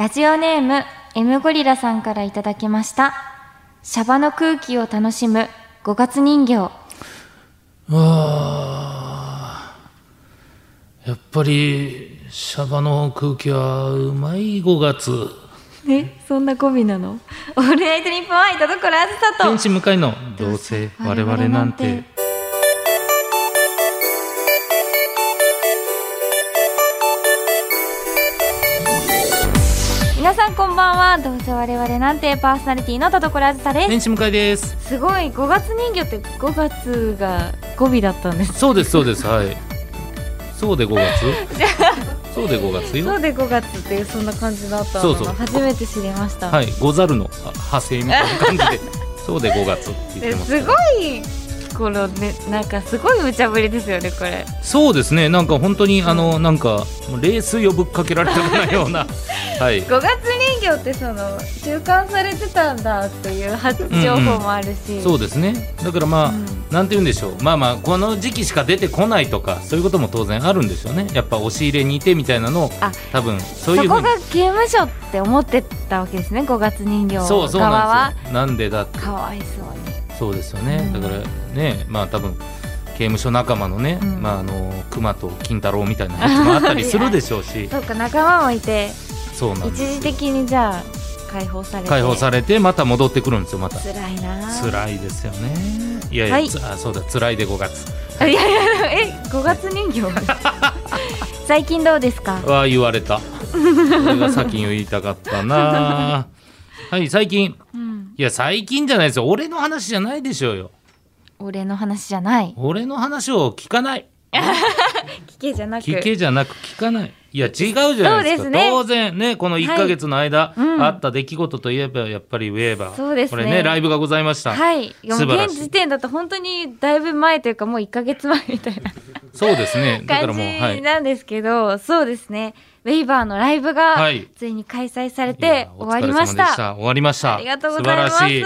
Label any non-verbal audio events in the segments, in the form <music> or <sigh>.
ラジオネーム M ゴリラさんからいただきました。シャバの空気を楽しむ5月人形。あー。やっぱりシャバの空気はうまい5月。えそんな語尾なの？オールナイトニッポン愛田所あずさと。天使向かいの。どうせ我々なんて皆さんこんばんは。どうせ我々なんてパーソナリティの田所あずさです。天使向かいです。すごい。5月人形って5月が語尾だったんです。そうですそうです。はい。そうで5月？<laughs> そうで5月よ。そうで5月っていうそんな感じだったのそうそう。初めて知りました、はい。ござるのあ派生みたいな感じで。<laughs> そうで5月って言ってますですごいこのねなんかすごい無茶ぶりですよねこれ。そうですね。なんか本当にあのなんか冷水をぶっかけられたような。ようなはい。5月人形ってその収監されてたんだっていう初情報もあるし、そうですね。だからまあ、うん。なんて言うんでしょう。まあまあこの時期しか出てこないとかそういうことも当然あるんでしょうね。やっぱ押し入れにいてみたいなのをあ多分そそうこいうふうに。が刑務所って思ってたわけですね5月人形側は。そうそうなんですよ。なんでだって。かわいそうにそうですよね、うん。だからねまあ多分刑務所仲間のね、うん。まああの熊と金太郎みたいなやつもあったりするでしょうし。<laughs> そうか仲間もいてそうなんです一時的にじゃあ解放されて。解放されてまた戻ってくるんですよまた。辛いな。辛いですよね。いやいや、はい。つあそうだ辛いで5月。あいやいやえ5月人形？<laughs> 最近どうですか？は言われた。俺が先に言いたかったな。<laughs> はい最近。うんいや最近じゃないですよ。俺の話じゃないでしょうよ。俺の話じゃない。俺の話を聞かない。<laughs> 聞けじゃなく。聞けじゃなく聞かない。いや違うじゃないですか。ね。当然ねこの1か月の間、うん。あった出来事といえばやっぱり言えばそうですね。これねライブがございました、はい。現時点だと本当にだいぶ前というかもう1か月前みたいな。そうですね。だから感もうはい。じなんですけど、そうですねウェイバーのライブがはいついに開催されて終わりましお疲れ様でた。終わりましたありがとうございます。い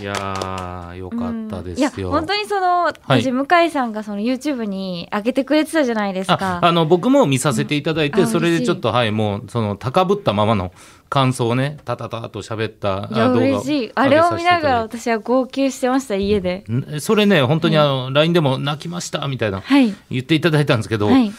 いやーよかったですよ、うんいや本当にその、はい私向井さんがその YouTube に上げてくれてたじゃないですあか。あの僕も見させていただいて、うんあそれでちょっと嬉はいもうその高ぶったままの感想をねたたたと喋った動画嬉しい。あれを見ながら私は号泣してました家で。それね本当にあの、LINE でも泣きましたみたいなはい言っていただいたんですけど、はい。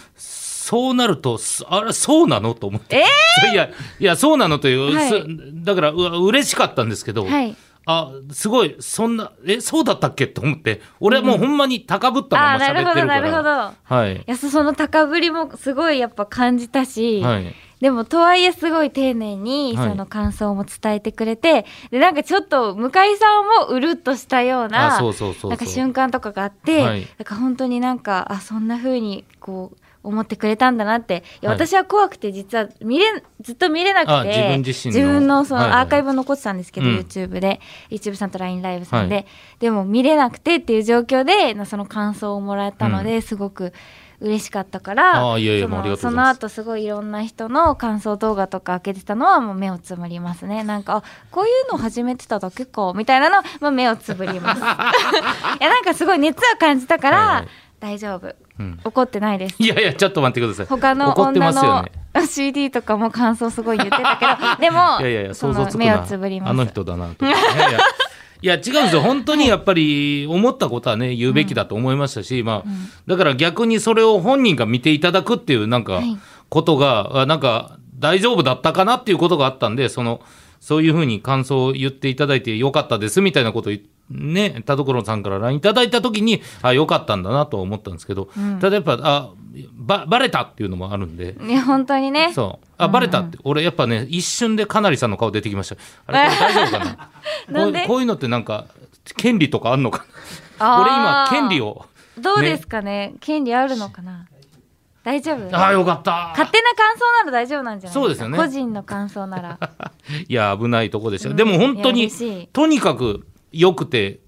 そうなるとすあれそうなの？と思って、え <laughs> いやいやそうなのという、はい。すだからうわ嬉しかったんですけど、はい。あすごいそんなえそうだったっけ？と思って。俺はもうほんまに高ぶったままあーなるほど喋ってるから、なるほど。はい。いやそその高ぶりもすごいやっぱ感じたし、はい。でもとはいえすごい丁寧にはい。その感想も伝えてくれて、でなんかちょっと向井さんもうるっとしたようなあそうそうそうそう。なんか瞬間とかがあって、はい。なんか本当になんかあそんな風にこう思ってくれたんだなって。いやはい。私は怖くて実は見れずっと見れなくてあ自分自分のそはいはいのアーカイブ残ってたんですけど、うん。YouTube で。YouTube さんと LINE ライブさんで、はい。でも見れなくてっていう状況でなその感想をもらったので、すごく嬉しかったからあいやいやそのあと後すごいいろんな人の感想動画とか開けてたのはもう目をつむりますね。なんかあこういうの始めてただけかみたいなの、まあ、目をつぶります。<laughs> いやなんかすごい熱を感じたから、はいはい。大丈夫。うん怒ってないです。いやいやちょっと待ってください。他の女の CD とかも感想すごい言ってたけど <laughs> でもいやいやいやそ想像つくの目をなつぶります。あの人だなと。いやいや。いや違うんですよ。本当にやっぱり思ったことはね言うべきだと思いましたし、まあだから逆にそれを本人が見ていただくっていうなんかはい。ことが、あなんか大丈夫だったかなっていうことがあったんでそのそういうふうに感想を言っていただいてよかったですみたいなことを言ね田所さんから LINE いただいた時にあよかったんだなとは思ったんですけど、ただやっぱあばバレたっていうのもあるんで。ね本当にね。そう。あバレたって、俺やっぱね一瞬でかなりさんの顔出てきました。あれ大丈夫かな？<laughs> なんで？こういうのってなんか権利とかあんのかな？俺今権利を。どうですかね？権利あるのかな？大丈夫？ああよかった。勝手な感想なら大丈夫なんじゃないそうですよね。個人の感想なら。<laughs> いや危ないとこでした、でも本当いにとにかく良くて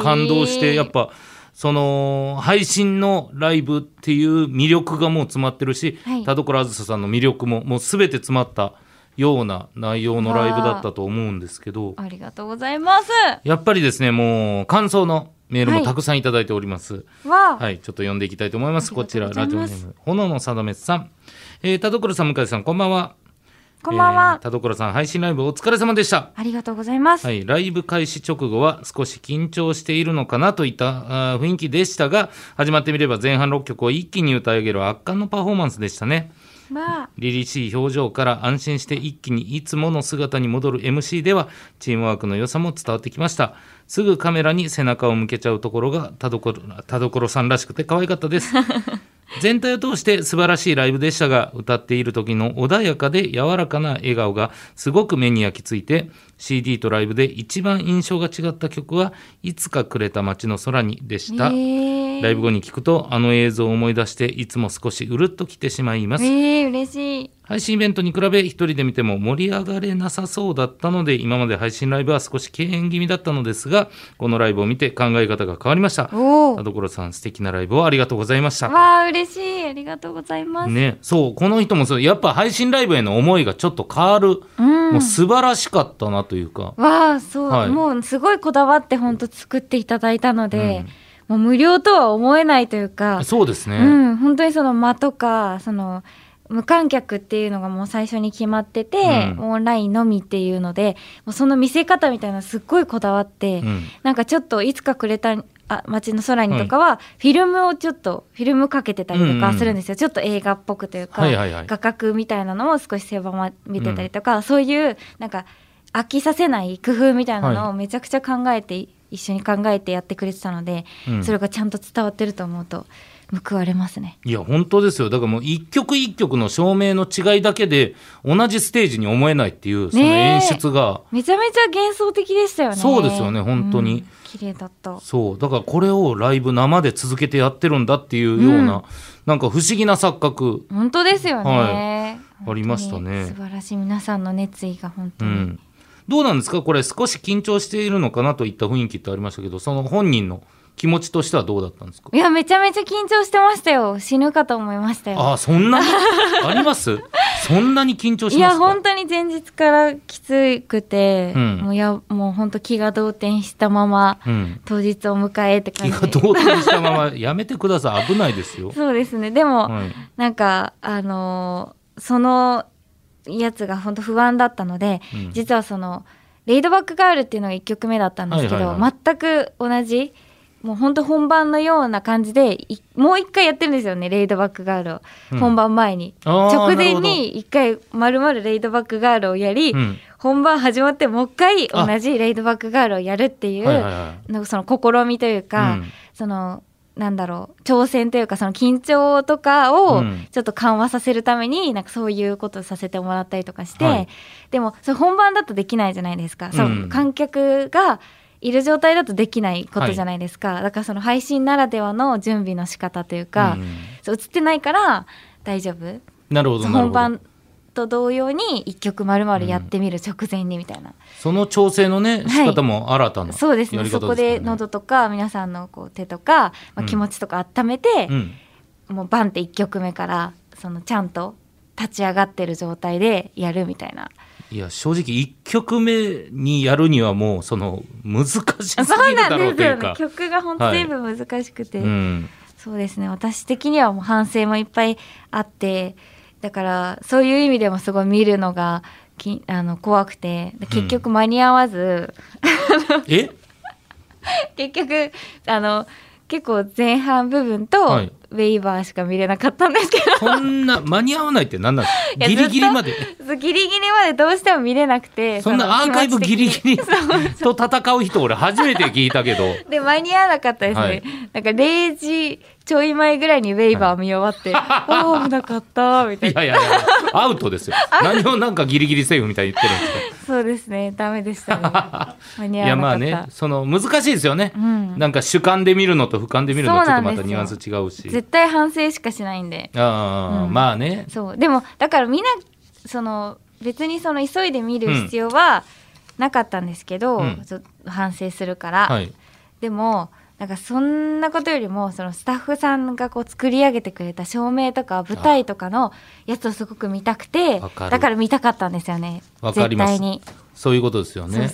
感動してやっぱその配信のライブっていう魅力がもう詰まってるし、はい田所あずささんの魅力ももう全て詰まったような内容のライブだったと思うんですけどありがとうございますやっぱりですねもう感想のメールはいもたくさんいただいております。わあ、はい、ちょっと読んでいきたいと思います。あこちら、ラジオネーム、炎のさだめさん。えー、田所さん、向井さん、こんばんは。こんばんは。えー田所さん配信ライブお疲れ様でした。ありがとうございます。はい、ライブ開始直後は少し緊張しているのかなといったあー雰囲気でしたが始まってみれば前半6曲を一気に歌い上げる圧巻のパフォーマンスでしたね。まあ、凛々しい表情から安心して一気にいつもの姿に戻る MC ではチームワークの良さも伝わってきました。すぐカメラに背中を向けちゃうところが田所田所さんらしくて可愛かったです全体を通して素晴らしいライブでしたが歌っている時の穏やかで柔らかな笑顔がすごく目に焼き付いて CD とライブで一番印象が違った曲はいつかくれた街の空にでした、えー。ライブ後に聞くとあの映像を思い出していつも少しうるっときてしまいます。えー、嬉しい。配信イベントに比べ一人で見ても盛り上がれなさそうだったので今まで配信ライブは少し敬遠気味だったのですがこのライブを見て考え方が変わりました。田所さん素敵なライブをありがとうございました。わあ、嬉しい。ありがとうございます。ね。そうこの人もそうやっぱ配信ライブへの思いがちょっと変わる、うん。もう素晴らしかったなというか。わあ、そう、はい。もうすごいこだわって本当作っていただいたので、もう無料とは思えないというか、そうですね、うん、本当にその間とか、その、無観客っていうのがもう最初に決まってて、うん。オンラインのみっていうのでもうその見せ方みたいなのすっごいこだわって、うん。なんかちょっといつかくれたあ街の空にとかは、フィルムをちょっとフィルムかけてたりとかうんうん。するんですよ、ちょっと映画っぽくというか、はいはいはい。画角みたいなのを少し狭ま見てたりとか、そういうなんか飽きさせない工夫みたいなのはをめちゃくちゃ考えて、一緒に考えてやってくれてたので、うん。それがちゃんと伝わってると思うと報われますね。いや本当ですよ。だからもう一曲一曲の照明の違いだけで同じステージに思えないっていうその演出が、めちゃめちゃ幻想的でしたよね。そうですよね本当に。うん。綺麗だった。そう。だからこれをライブ生で続けてやってるんだっていうような、うん。なんか不思議な錯覚、本当ですよね。はありましたね。素晴らしい。皆さんの熱意が本当に。うん、どうなんですか？これ少し緊張しているのかなといった雰囲気ってありましたけどその本人の気持ちとしてはどうだったんですか？いやめちゃめちゃ緊張してましたよ。死ぬかと思いましたよ。ああそんなに？<laughs> あります？そんなに緊張しいや本当に前日からきつくて、うん。もうやもう本当気が動転したままうん、当日を迎えって感じ気が動転したまま <laughs> やめてください。危ないですよ。そうですね。でも、はい。なんかあのーそのやつが本当不安だったので、うん。実はその「レイドバックガール」っていうのが1曲目だったんですけど、はいはいは全く同じもう本当本番のような感じでいもう一回やってるんですよねレイドバックガールを、うん。本番前に。直前に一回まるまるレイドバックガールをやり、うん。本番始まってもう一回同じレイドバックガールをやるっていう、はいはいはい。なんかその試みというか、うん。そのなんだろう挑戦というかその緊張とかをうん。ちょっと緩和させるためになんかそういうことをさせてもらったりとかして、はい。でもそれ本番だとできないじゃないですか、そうん。の観客がいる状態だとできないことじゃないですか、だからその配信ならではの準備の仕方というか、うん。そう映ってないから大丈夫。なるほど本番と同様に一曲まるまるやってみる直前にみたいな、その調整のねい。仕方も新たなそうですね。そこ方で喉とか皆さんのこう手とか、まあ、うん。気持ちとか温めて、うん。もうバンって1曲目からそのちゃんと立ち上がってる状態でやるみたいないや正直1曲目にやるにはもうその難しすぎそうるだろ <laughs> なんですようというかね。曲が本当全部難しくて、うん。そうですね。私的にはもう反省もいっぱいあってだからそういう意味でもすごい見るのがきあの怖くて。で結局間に合わず、え？<laughs> 結局あの結構前半部分とはい。ウェイバーしか見れなかったんですけど、こんな間に合わないって何なんですか？<laughs> ギリギリまで。<laughs> ギリギリまでどうしても見れなくて。そんなアーカイブギリギリ <laughs> と戦う人俺初めて聞いたけど。で間に合わなかったですね、はい。なんか0時ちょい前ぐらいにウェイバー見終わって、ああ危なかったみたいな。いやいやいやアウトですよ。<laughs> 何をなんかギリギリセーフみたいに言ってるんですか。そうですねダメでしたね。<laughs> 間にい合わなかった。やまあねその難しいですよね、うん。なんか主観で見るのと俯瞰で見るのちょっとまたニュアンス違うし。絶対反省しかしないんで。ああ、うん。まあね。そう。でもだからみんなその別にその急いで見る必要はなかったんですけど、うん。反省するから、はい。でもなんかそんなことよりもそのスタッフさんがこう作り上げてくれた照明とか舞台とかのやつをすごく見たくてだから見たかったんですよね。わかります。絶対に、そういうことですよね。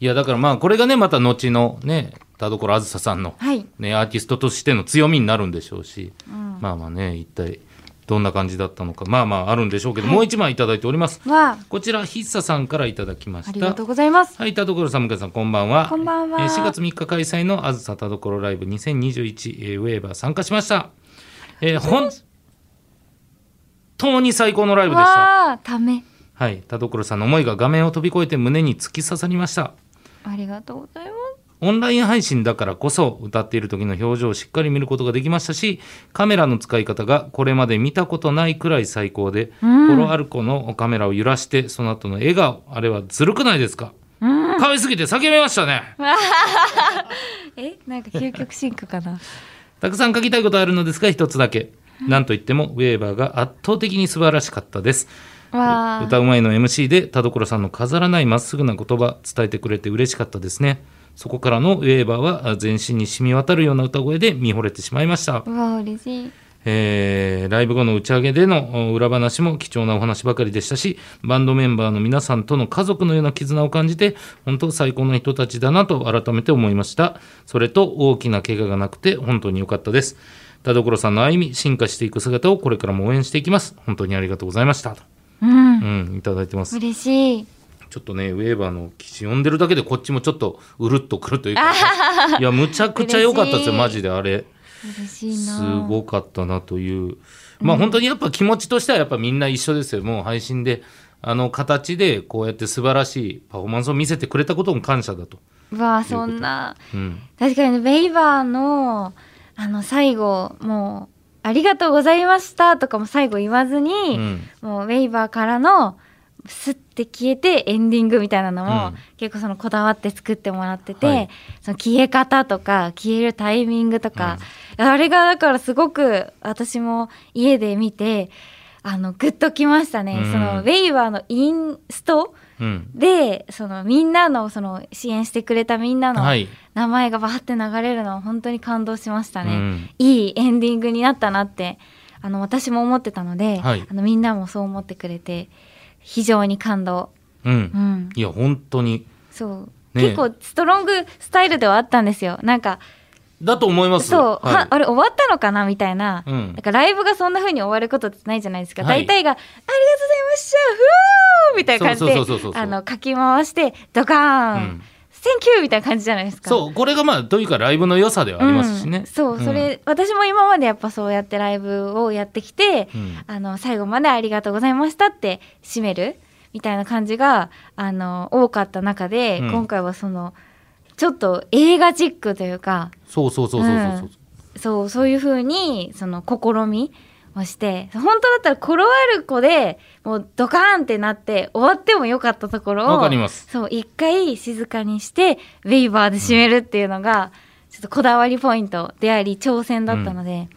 いやだからまあこれがねまた後のね田所あずささんの、はい、ね、アーティストとしての強みになるんでしょうし、うん。まあまあね一体どんな感じだったのかまあまああるんでしょうけど、もう一枚いただいております。こちらひっささんからいただきましたありがとうございます。はい、田所さん、向井さん、こんばんは。こんばんは。えー4月3日開催のあずさ田所ライブ2021、えーウェーバー参加しました。えー本当に最高のライブでした。ため。はい、田所さんの思いが画面を飛び越えて胸に突き刺さりました。ありがとうございますオンライン配信だからこそ歌っている時の表情をしっかり見ることができましたしカメラの使い方がこれまで見たことないくらい最高で、うん。ポロアルコのカメラを揺らしてその後の笑顔あれはずるくないですか、可愛すぎて叫びましたね。<laughs> えなんか究極進化かな？<laughs> たくさん書きたいことあるのですが一つだけ。なんといってもウェーバーが圧倒的に素晴らしかったです。歌う前の MC で田所さんの飾らないまっすぐな言葉伝えてくれて嬉しかったですねそこからのウェーバーは全身に染み渡るような歌声で見惚れてしまいました、うわ嬉しい。えーライブ後の打ち上げでのお裏話も貴重なお話ばかりでしたしバンドメンバーの皆さんとの家族のような絆を感じて本当最高の人たちだなと改めて思いました。それと大きな怪我がなくて本当に良かったです。田所さんの歩み進化していく姿をこれからも応援していきます。本当にありがとうございました。と、うん。うん、いただいてます。嬉しいちょっとねウェーバーの記事読んでるだけでこっちもちょっとうるっとくるというか、いやむちゃくちゃ良かったですよマジであれ。嬉しいな。すごかったなという。まあ本当にやっぱ気持ちとしてはやっぱみんな一緒ですよ。もう配信であの形でこうやって素晴らしいパフォーマンスを見せてくれたことも感謝だと、うわあそんな。うん、確かにねベイバーのあの最後もう「ありがとうございました」とかも最後言わずに、うん。もうベイバーからのスッて消えてエンディングみたいなのも、うん。結構そのこだわって作ってもらってて、はい。その消え方とか消えるタイミングとか、あれがだからすごく私も家で見てあのグッときましたね、うん。そのベイバーのインストうん。でそのみんなのその支援してくれたみんなのはい、名前がバーって流れるのは本当に感動しましたね、うん。いいエンディングになったなってあの私も思ってたので、はい。あのみんなもそう思ってくれて非常に感動、うん。うん、いや本当に。そう、ね結構ストロングスタイルではあったんですよ。なんかだと思います。そう、はい。はあれ終わったのかなみたいな、うん。なんかライブがそんな風に終わることってないじゃないですか、はい。大体が「ありがとうございましたふー!」みたいな感じであのかき回してドカーン、うん Thank you みたいな感じじゃないですか。そうこれがまあというかライブの良さではありますしね、うん。そうそれ、私も今までやっぱそうやってライブをやってきて、うん。あの最後までありがとうございましたって締めるみたいな感じがあの多かった中で、うん。今回はそのちょっと映画チックというかそうそうそうそうそうそう、そうそういう風にその試みをして本当だったらコロアルコでもうドカーンってなって終わってもよかったところをわかります。そう一回静かにしてウェイバーで締めるっていうのが、ちょっとこだわりポイントであり挑戦だったので、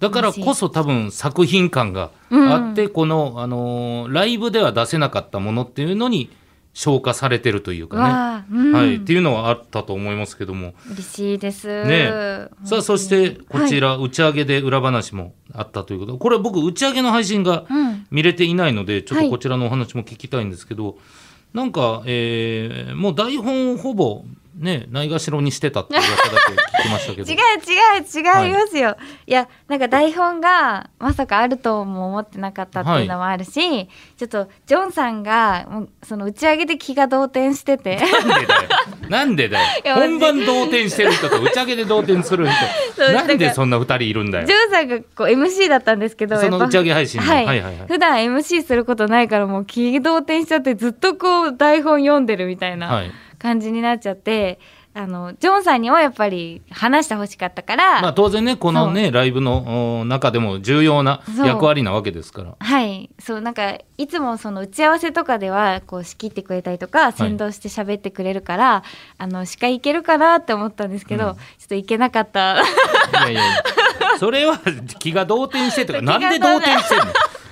だからこそ多分作品感があって、この、あのーライブでは出せなかったものっていうのに消化されてるというかね、うん。はい、っていうのはあったと思いますけども、嬉しいです。ね。さあそしてこちら、打ち上げで裏話もあったということ。これ僕打ち上げの配信がうん。見れていないのでちょっはい。とこちらのお話も聞きたいんですけど、なんか、えーもう台本をほぼねないがしろにしてたって噂だけ聞きましたけど <laughs> 違う違う違いますよ、い、やなんか台本がまさかあるとも思ってなかったっていうのもあるし、ちょっとジョンさんがその打ち上げで気が動転しててなんでだよ。なんでだよ <laughs> い。や本番動転してる人と打ち上げで動転する人。なんでそんな二人いるんだよジョ。ンさんがこう MC だったんですけどその打ち上げ配信のはいはいはいはい普段 MC することないからもう気動転しちゃってずっとこう台本読んでるみたいなはい。感じになっちゃって、あのジョンさんにはやっぱり話してほしかったから、まあ当然ね、このね、ライブのお中でも重要な役割なわけですから。はい。そうなんかいつもその打ち合わせとかではこう仕切ってくれたりとか先導して喋ってくれるから、あの司会いけるかなって思ったんですけど、うん。ちょっといけなかった。いやいや、それは気が動転してとか、<laughs> なんで動転してんの？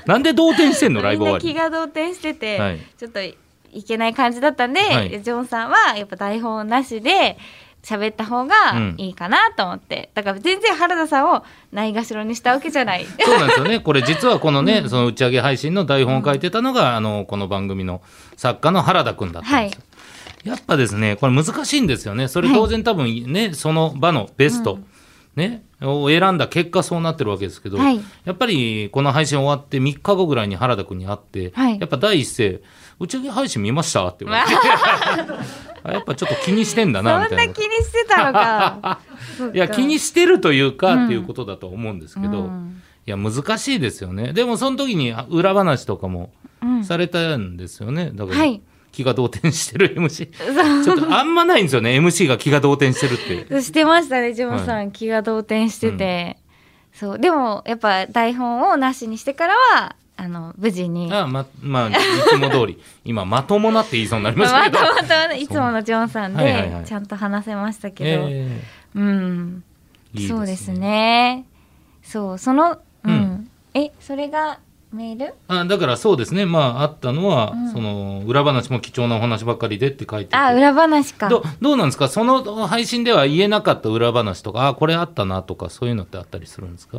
なんで動転してんの？ライブ終わり。が動転してて、はい。ちょっといけない感じだったんで、はい。ジョンさんはやっぱ台本なしで喋った方がうん。いいかなと思って、だから全然原田さんをないがしろにしたわけじゃない。そうなんですよね。<laughs> これ実はこのね、その打ち上げ配信の台本を書いてたのが、あの、この番組の作家の原田くんだったんですよ。やっぱですね、これ難しいんですよね。それ当然多分ね、その場のベストっねを選んだ結果そうなってるわけですけど、はい。やっぱりこの配信終わって3日後ぐらいに原田君に会って、はい。やっぱ第一声「打ち上げ配信見ました?」って言われて。<laughs> あ。やっぱちょっと気にしてんだそんなな <laughs> みたいな。気にしてたのか。<laughs> いや気にしてるというか、うんっていうことだと思うんですけど、うん。いや難しいですよね。でもその時にあ裏話とかもうん。されたんですよね。だから、はい。気が動転してる MC ちょっとあんまないんですよね MC が気が動転してるって。してましたねジョンさん、は気が動転してて、そう。でもやっぱ台本をなしにしてからはあの無事に。あままあいつも通り。<laughs> 今まともなって言いそうになりましたけど、またまたいつものジョンさんはいはいはい。でちゃんと話せましたけど、えうん。ーいいそうですね。そうそのうん、うん。えそれがメール？あだからそうですね。まああったのは、うん。その裏話も貴重なお話ばっかりでって書いててあ裏話か。どどうなんですか？その配信では言えなかった裏話とかあこれあったなとかそういうのってあったりするんですか？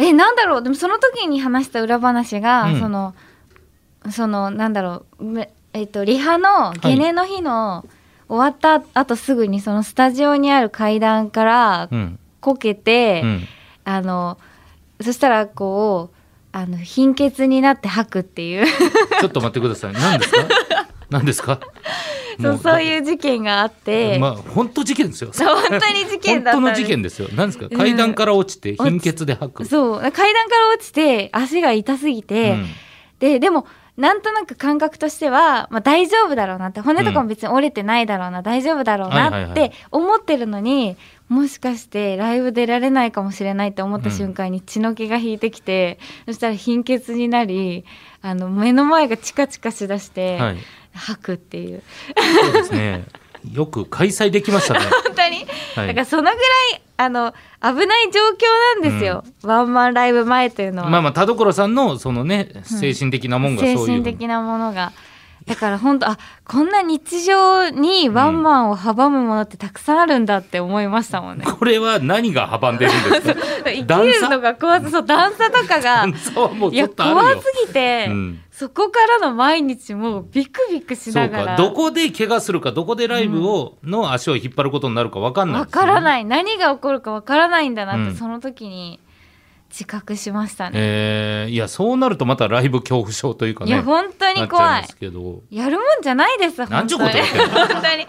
えなんだろう。でもその時に話した裏話が、うん。そのそのなんだろう。めえっとリハのゲネの日の、終わった後すぐにそのスタジオにある階段からうん、こけて、うん、あのそしたらこうあの貧血になって吐くっていう。ちょっと待ってください。何ですか？何ですか？そうそうういう事件があって、まあ本当事件ですよ。そう本当に事件だった本当の事件ですよ。何ですか？うん。階段から落ちて貧血で吐く、そう。階段から落ちて足が痛すぎて、うん。ででもなんとなく感覚としては、まあ、大丈夫だろうなって骨とかも別に折れてないだろうな、大丈夫だろうなって思ってるのに、もしかしてライブ出られないかもしれないって思った瞬間に血の気が引いてきて、そしたら貧血になりあの目の前がチカチカしだして、はい吐くっていう。そうですね。よく開催できましたね。<laughs> 本当に、はい。だからそのぐらいあの危ない状況なんですよ、ワンマンライブ前というのは。まあまあ田所さんのそのね精神的なもんがそういう、精神的なものが。だから本当あこんな日常にワンマンを阻むものってたくさんあるんだって思いましたもんね。<laughs> これは何が阻んでるんですか？<laughs> 生きるのが怖さそう段差とかがいや怖すぎて、うんそこからの毎日もうビクビクしながら。か。どこで怪我するかどこでライブを、の足を引っ張ることになるか分かんないね、からない。何が起こるかわからないんだなって、うん。その時に自覚しましたね。えー。いやそうなるとまたライブ恐怖症というかねいや本当に怖い。いますけど。やるもんじゃないですなんちゅう本当に。本当に。あんな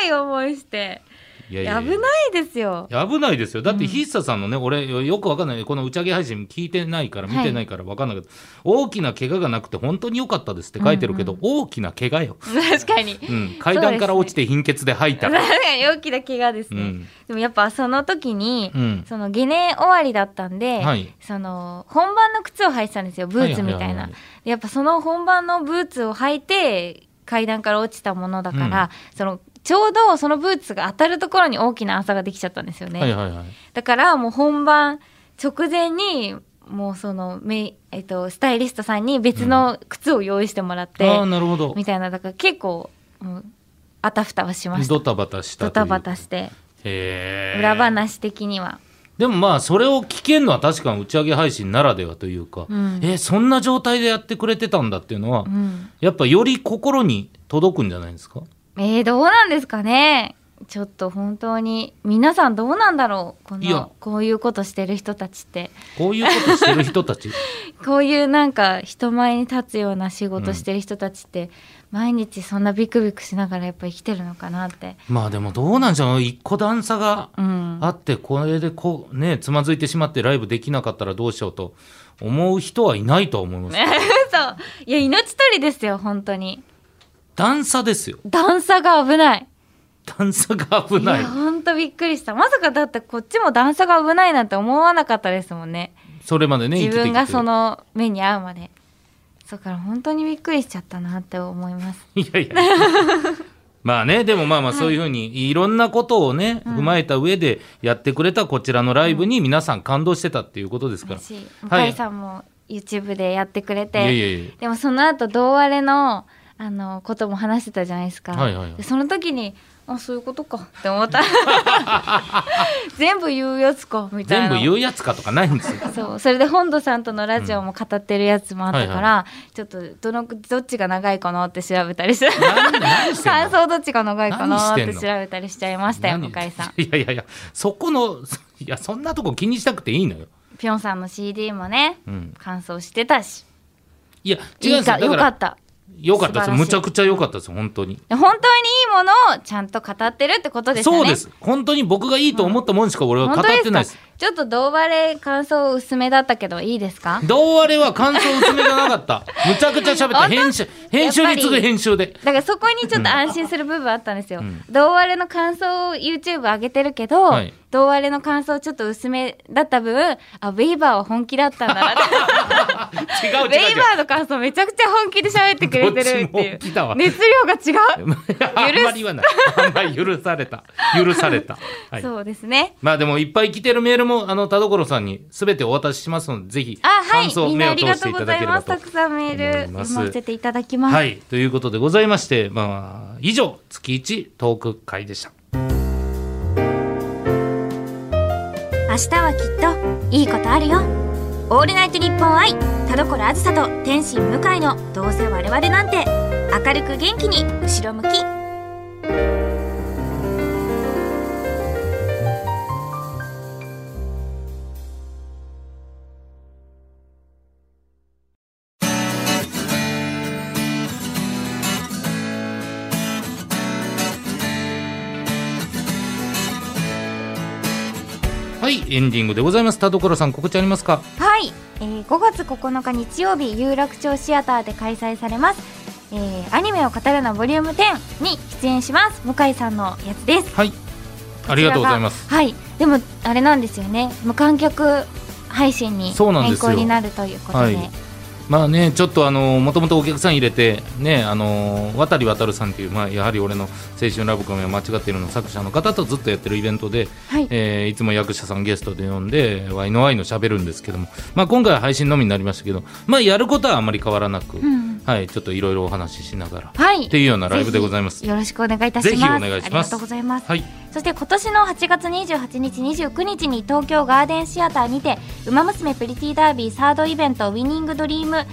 怖い思いしていやいや危ないですよ。危ないですよ。だってヒッサさんのね、俺よくわかんない。この打ち上げ配信聞いてないから見てないからわかんないけど、大きな怪我がなくて本当に良かったですって書いてるけど、大きな怪我よ、確かに。うん、階段から落ちて貧血で吐いた、大きな怪我ですね、うん。でもやっぱその時に、うん。そのゲネ終わりだったんで、はい。その本番の靴を履いてたんですよブーツみたいな。やっぱその本番のブーツを履いて階段から落ちたものだから、そのちょうどそのブーツが当たるところに大きな朝ができちゃったんですよね、はいはいはい。だからもう本番直前にもうそのメイ、えっと、スタイリストさんに別の靴を用意してもらって、ああなるほど。みたいな。だから結構もうあたふたはしました。ドタバタしたドタバタしてへえ裏話的には、でもまあそれを聞けるのは確かに打ち上げ配信ならではというか、うん。えそんな状態でやってくれてたんだっていうのは、うん、やっぱより心に届くんじゃないですか？えー、どうなんですかね？ちょっと本当に皆さんどうなんだろう？このこういうことしてる人たちって。こういうことしてる人たち？<laughs> こういうなんか人前に立つような仕事してる人たちって、毎日そんなビクビクしながらやっぱ生きてるのかなって、まあでもどうなんじゃう一個段差がうん、あってこれでこうねつまずいてしまってライブできなかったらどうしようと思う人はいないとは思います。<laughs> そう。いや命取りですよ本当に段差ですよ。段差が危ない。段差が危ない。や本当びっくりした。まさかだってこっちも段差が危ないなんて思わなかったですもんね。それまでね自分がその目に遭うまで。だから本当にびっくりしちゃったなって思います。<laughs> いやいや。まあねでもまあまあそういうふうにい。ろんなことをね、踏まえた上でやってくれたこちらのライブに皆さん感動してたっていうことですから、向井さんも YouTube でやってくれて、い。やいやいやでもその後同割れのあのことも話してたじゃないですか、はいはいはい。でその時にあそういうことか。って思った。<laughs> 全部言うやつかみたいな。全部言うやつかとかないんですよ。<laughs> そう。それで本土さんとのラジオも語ってるやつもあったから、うんはちょっとどのどっちが長いかなって調べたりして感想どっちが長いかなって調べたりしちゃいましたよ何？向井さん。いやいやいや。そこの <laughs> いやそんなとこ気にしたくていいのよ、ぴょんさんの CD もねうん、感想してたし。いや違うんいいかですよだかよからったよかったです。むちゃくちゃ良かったです本当に。本当にいいものをちゃんと語ってるってことですよね？そうです。本当に僕がいいと思ったもんしか俺は語ってないです。ちょっと胴割れ感想薄めだったけどいいですか？胴割れは感想薄めじゃなかった。むちゃくちゃ喋った。編集編集に次ぐ編集で。だからそこにちょっと安心する部分あったんですよ。うん。胴割れの感想を YouTube 上げてるけど、はい胴割れの感想ちょっと薄めだった分、あ、ウェイバーは本気だったんだな。<laughs> 違う違うウェイバーの感想めちゃくちゃ本気で喋ってくれてるっていう。熱量が違う。<laughs> あんまり言わないあんまり許された許された、はい、そうですね。まあでもいっぱい来てるメールもあの田所さんにすべてお渡ししますのでぜひあ、はい感。想みんなあ目を通していりがとうごただければとざいます。たくさんメー思ル読ませていただきます。はいということでございましてまあ以上月一トーク会でした日はきっといいことあるよ。オールナイトニッポン愛田所あずさと天心向井のどうせ我々なんて明るく元気に後ろ向き。エンディングでございます。田所さん告知ありますか？はい、えー5月9日日曜日有楽町シアターで開催されます、えーアニメを語るのボリューム10に出演します。向井さんのやつです。はい。ありがとうございます。はい。でもあれなんですよね。無観客配信に変更になるということで。はいまあねちょっとあのもともとお客さん入れてねあの渡渡さんっていうまあやはり俺の青春ラブコメは間違っているの作者の方とずっとやってるイベントで、はい。えーいつも役者さんゲストで呼んでワイのワイの喋るんですけどもまあ今回は配信のみになりましたけどまあやることはあまり変わらなく、うんはいちょっといろいろお話ししながら。はい。っていうようなライブでございます。よろしくお願いいたします。ぜひお願いします。ありがとうございます。はい。そして今年の8月28日29日に東京ガーデンシアターにて「ウマ娘プリティダービー」サードイベント「ウィニングドリーム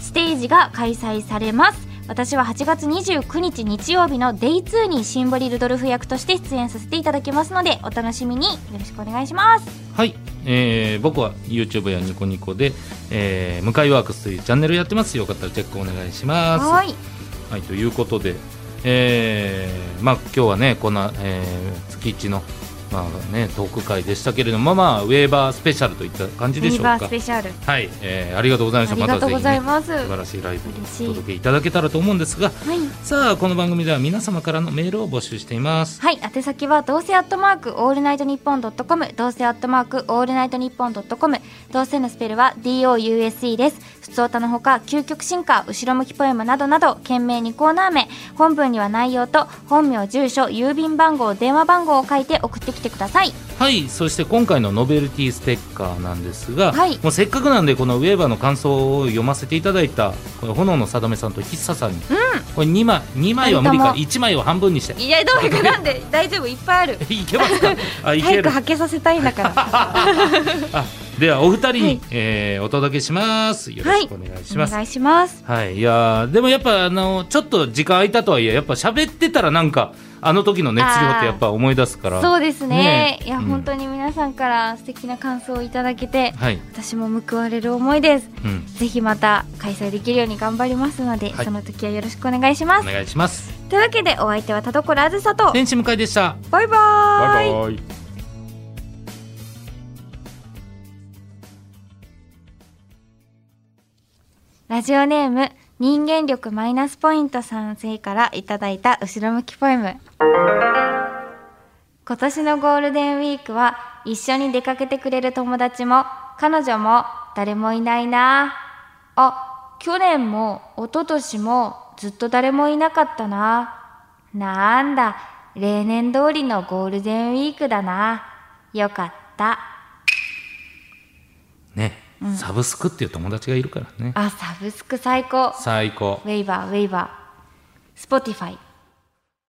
ステージが開催されます。私は8月29日日曜日の Day2 にシンボリルドルフ役として出演させていただきますのでお楽しみに。よろしくお願いします。はい、えー僕は YouTube やニコニコで、えー、向井ワークスというチャンネルやってます。よかったらチェックお願いします。はい。はい、ということで、えーまあ、今日はね、こんな、えー月一の、まあね、トーク会でしたけれども、まあ、ウェーバースペシャルといった感じでしょうかウィーバース。ペシャルはい、えーありがとうございました。ありがとうございますまたぜひね、素晴らしいライブをお届けいただけたらと思うんですが、はいさあ、この番組では皆様からのメールを募集しています。はい、宛先はどうせアットマークオールナイトニッポンドットコム、どうせアットマークオールナイトニッポンドットコム、どうせのスペルは DOUSE です。普通歌のほか、究極進化、後ろ向きポエムなどなど、件名にコーナー名、本文には内容と、本名、住所、郵便番号、電話番号を書いて送ってきてください。はい、そして今回のノベルティステッカーなんですが、はいもうせっかくなんで、この Waver の感想を読ませていただいた、これ炎のさだめさんと喫茶さんに、これ2枚、2枚は無理か、二1枚を半分にして。いや、どうかなんで、大丈夫、いっぱいある。<laughs> いけますか？あいける早くはけさせたいんだから。あ <laughs> ではお二人に、はい。えーお届けします。よろしくお願いします、お願いします。はい、いやーでもやっぱあのちょっと時間空いたとはいえやっぱ喋ってたらなんかあの時の熱量ってやっぱ思い出すから。そうですね。いや、うん。本当に皆さんから素敵な感想をいただけて、はい、私も報われる思いです。うん、ぜひまた開催できるように頑張りますので、はい。その時はよろしくお願いします。お願いします。というわけでお相手は田所あずさと天使向井でした。バイバーイ。バイバイラジオネーム人間力マイナスポイントさん生からいただいた後ろ向きポエム。今年のゴールデンウィークは一緒に出かけてくれる友達も彼女も誰もいないな。あ去年も一昨年もずっと誰もいなかったな。なんだ例年通りのゴールデンウィークだな。よかった。ね、サブスクっていう友達がいるからね。あサブスク最高。最高。ウェイバーウェイバ Spotify